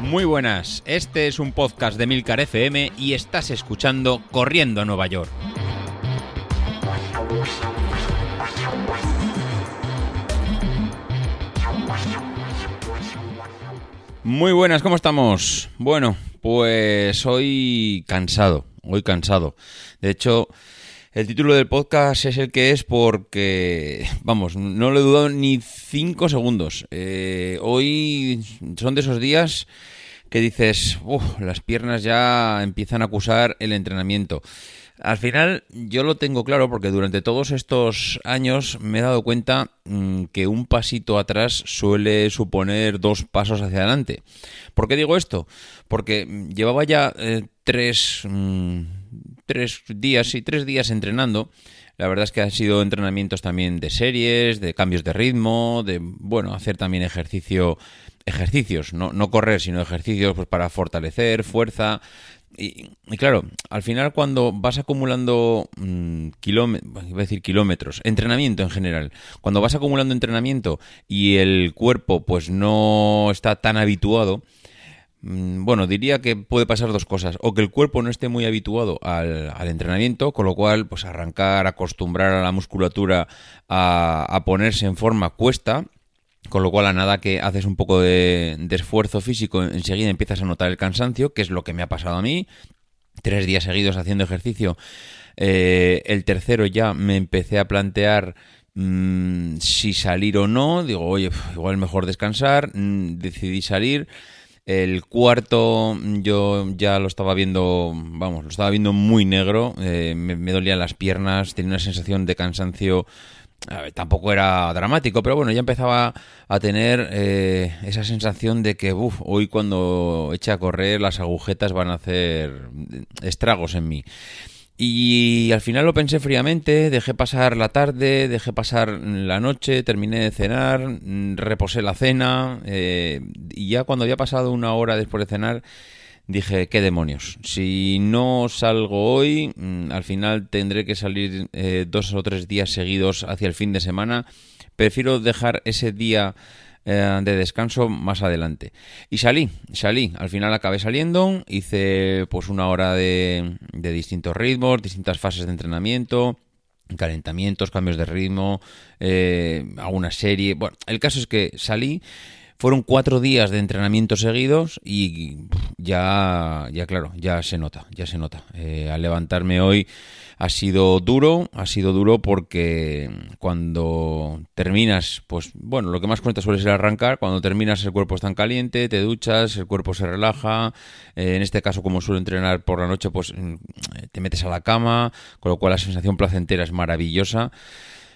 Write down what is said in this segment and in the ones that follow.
Muy buenas, este es un podcast de Milcar FM y estás escuchando Corriendo a Nueva York. Muy buenas, ¿cómo estamos? Bueno, pues hoy cansado, hoy cansado. De hecho, el título del podcast es el que es porque, vamos, no lo he dudado ni cinco segundos. Eh, hoy son de esos días que dices, las piernas ya empiezan a acusar el entrenamiento. Al final yo lo tengo claro porque durante todos estos años me he dado cuenta mm, que un pasito atrás suele suponer dos pasos hacia adelante. ¿Por qué digo esto? Porque llevaba ya eh, tres, mm, tres días y tres días entrenando. La verdad es que han sido entrenamientos también de series, de cambios de ritmo, de bueno, hacer también ejercicio, ejercicios, no, no correr, sino ejercicios pues, para fortalecer, fuerza, y, claro, al final cuando vas acumulando mm, kilómetros, iba a decir kilómetros, entrenamiento en general, cuando vas acumulando entrenamiento y el cuerpo pues no está tan habituado, bueno, diría que puede pasar dos cosas. O que el cuerpo no esté muy habituado al, entrenamiento, con lo cual, pues arrancar, acostumbrar a la musculatura a, ponerse en forma cuesta. Con lo cual, a nada que haces un poco de, esfuerzo físico, enseguida empiezas a notar el cansancio, que es lo que me ha pasado a mí. Tres días seguidos haciendo ejercicio. Eh, el tercero ya me empecé a plantear mm, si salir o no. Digo, oye, igual mejor descansar. Mm, decidí salir. El cuarto yo ya lo estaba viendo, vamos, lo estaba viendo muy negro. Eh, me, dolían las piernas, tenía una sensación de cansancio tampoco era dramático, pero bueno, ya empezaba a tener eh, esa sensación de que uf, hoy cuando eche a correr las agujetas van a hacer estragos en mí. Y al final lo pensé fríamente, dejé pasar la tarde, dejé pasar la noche, terminé de cenar, reposé la cena eh, y ya cuando había pasado una hora después de cenar dije, qué demonios, si no salgo hoy, mm, al final tendré que salir eh, dos o tres días seguidos hacia el fin de semana, prefiero dejar ese día eh, de descanso más adelante. Y salí, salí, al final acabé saliendo, hice pues una hora de, de distintos ritmos, distintas fases de entrenamiento, calentamientos, cambios de ritmo, eh, alguna serie. Bueno, el caso es que salí fueron cuatro días de entrenamiento seguidos y ya, ya claro, ya se nota, ya se nota. Eh, al levantarme hoy ha sido duro, ha sido duro porque cuando terminas, pues bueno, lo que más cuenta suele ser arrancar, cuando terminas el cuerpo está en caliente, te duchas, el cuerpo se relaja, eh, en este caso como suelo entrenar por la noche, pues mm, te metes a la cama, con lo cual la sensación placentera es maravillosa.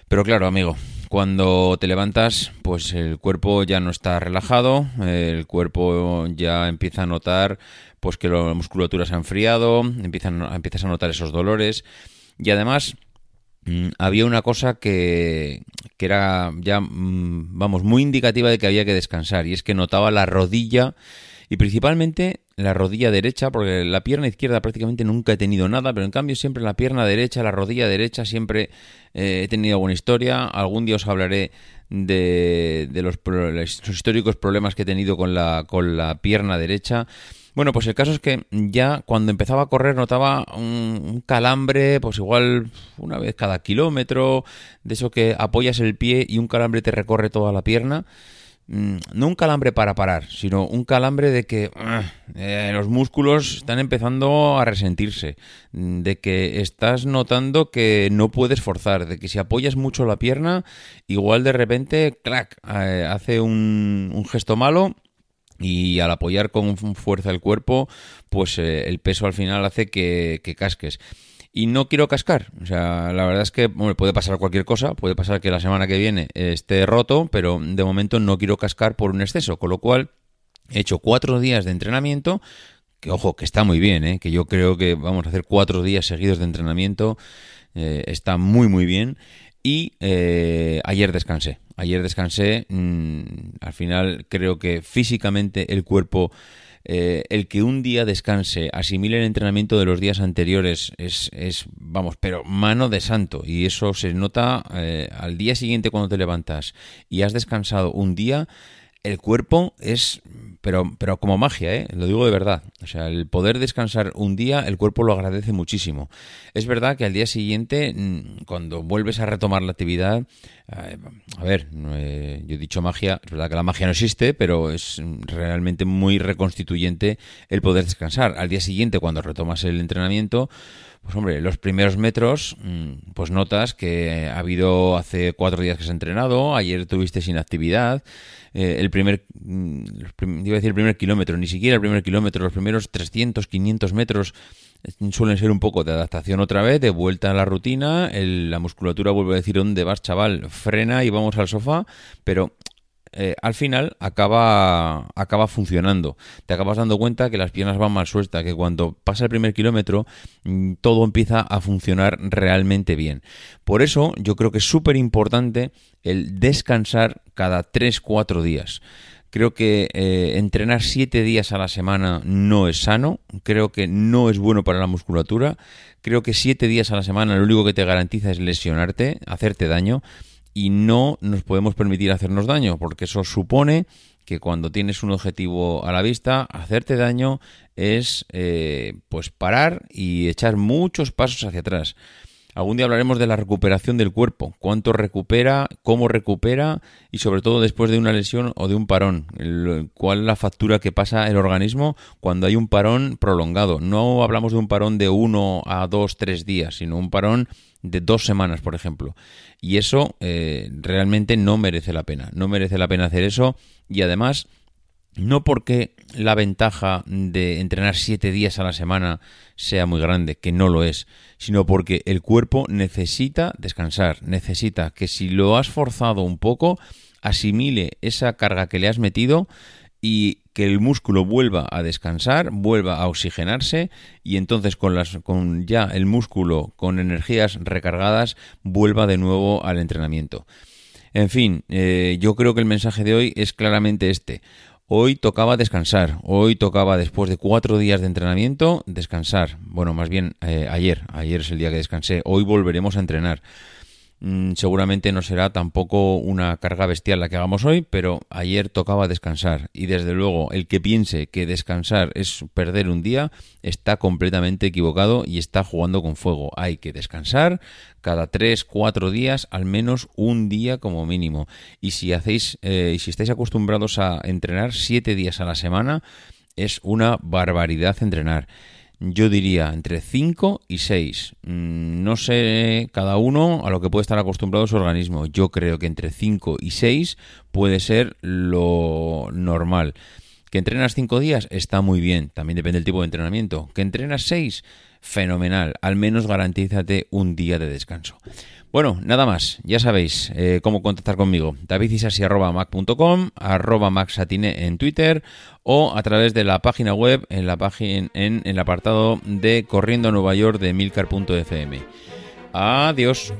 Pero claro, amigo, cuando te levantas, pues el cuerpo ya no está relajado, el cuerpo ya empieza a notar pues que la musculatura se ha enfriado, empiezan, empiezas a notar esos dolores. Y además mm, había una cosa que, que era ya, mm, vamos, muy indicativa de que había que descansar y es que notaba la rodilla y principalmente la rodilla derecha, porque la pierna izquierda prácticamente nunca he tenido nada, pero en cambio siempre la pierna derecha, la rodilla derecha, siempre eh, he tenido buena historia. Algún día os hablaré de, los, históricos problemas que he tenido con la, con la pierna derecha. Bueno, pues el caso es que ya cuando empezaba a correr notaba un, calambre, pues igual una vez cada kilómetro, de eso que apoyas el pie y un calambre te recorre toda la pierna. Mm, no un calambre para parar, sino un calambre de que ah, eh, los músculos están empezando a resentirse, mm, de que estás notando que no puedes forzar, de que si apoyas mucho la pierna, igual de repente, clac, eh, hace un, gesto malo y al apoyar con fuerza el cuerpo, pues eh, el peso al final hace que, que casques y no quiero cascar. O sea, la verdad es que puede pasar cualquier cosa, puede pasar que la semana que viene esté roto, pero de momento no quiero cascar por un exceso, con lo cual he hecho cuatro días de entrenamiento, que ojo, que está muy bien, ¿eh? que yo creo que vamos a hacer cuatro días seguidos de entrenamiento, eh, está muy muy bien. Y eh, ayer descansé. Ayer descansé. Mm, al final creo que físicamente el cuerpo eh, el que un día descanse, asimile el entrenamiento de los días anteriores, es, es vamos, pero mano de santo. Y eso se nota eh, al día siguiente cuando te levantas y has descansado un día. El cuerpo es pero, pero como magia, ¿eh? lo digo de verdad. O sea, el poder descansar un día, el cuerpo lo agradece muchísimo. Es verdad que al día siguiente, mm, cuando vuelves a retomar la actividad, eh, a ver, eh, yo he dicho magia, es verdad que la magia no existe, pero es realmente muy reconstituyente el poder descansar. Al día siguiente, cuando retomas el entrenamiento, pues hombre, los primeros metros, mm, pues notas que ha habido hace cuatro días que has entrenado, ayer tuviste sin actividad, eh, el primer, mm, iba a decir el primer kilómetro, ni siquiera el primer kilómetro, los primeros 300, 500 metros eh, suelen ser un poco de adaptación otra vez, de vuelta a la rutina, la musculatura vuelve a decir, ¿dónde vas, chaval? Frena y vamos al sofá, pero eh, al final acaba, acaba funcionando. Te acabas dando cuenta que las piernas van más sueltas, que cuando pasa el primer kilómetro mm, todo empieza a funcionar realmente bien. Por eso yo creo que es súper importante el descansar cada 3-4 días. Creo que eh, entrenar 7 días a la semana no es sano, creo que no es bueno para la musculatura, creo que 7 días a la semana lo único que te garantiza es lesionarte, hacerte daño y no nos podemos permitir hacernos daño, porque eso supone que cuando tienes un objetivo a la vista, hacerte daño es eh, pues parar y echar muchos pasos hacia atrás. Algún día hablaremos de la recuperación del cuerpo, cuánto recupera, cómo recupera y sobre todo después de una lesión o de un parón, cuál es la factura que pasa el organismo cuando hay un parón prolongado. No hablamos de un parón de uno a dos, tres días, sino un parón de dos semanas, por ejemplo. Y eso eh, realmente no merece la pena. No merece la pena hacer eso y además no porque la ventaja de entrenar siete días a la semana sea muy grande, que no lo es, sino porque el cuerpo necesita descansar, necesita que si lo has forzado un poco, asimile esa carga que le has metido y que el músculo vuelva a descansar, vuelva a oxigenarse y entonces con, las, con ya el músculo con energías recargadas vuelva de nuevo al entrenamiento. En fin, eh, yo creo que el mensaje de hoy es claramente este. Hoy tocaba descansar, hoy tocaba después de cuatro días de entrenamiento descansar. Bueno, más bien eh, ayer, ayer es el día que descansé, hoy volveremos a entrenar. Mm, seguramente no será tampoco una carga bestial la que hagamos hoy, pero ayer tocaba descansar y desde luego el que piense que descansar es perder un día está completamente equivocado y está jugando con fuego. Hay que descansar cada 3, 4 días, al menos un día como mínimo. Y si hacéis, eh, si estáis acostumbrados a entrenar 7 días a la semana, es una barbaridad entrenar yo diría entre 5 y 6. Mm, no sé cada uno a lo que puede estar acostumbrado su organismo. Yo creo que entre 5 y 6 puede ser lo normal. Que entrenas 5 días está muy bien, también depende del tipo de entrenamiento. Que entrenas 6, fenomenal. Al menos garantízate un día de descanso. Bueno, nada más, ya sabéis eh, cómo contactar conmigo. davidisasi.mac.com, arroba maxatine en Twitter o a través de la página web en, la página, en, el apartado de Corriendo a Nueva York de milcar.fm. Adiós.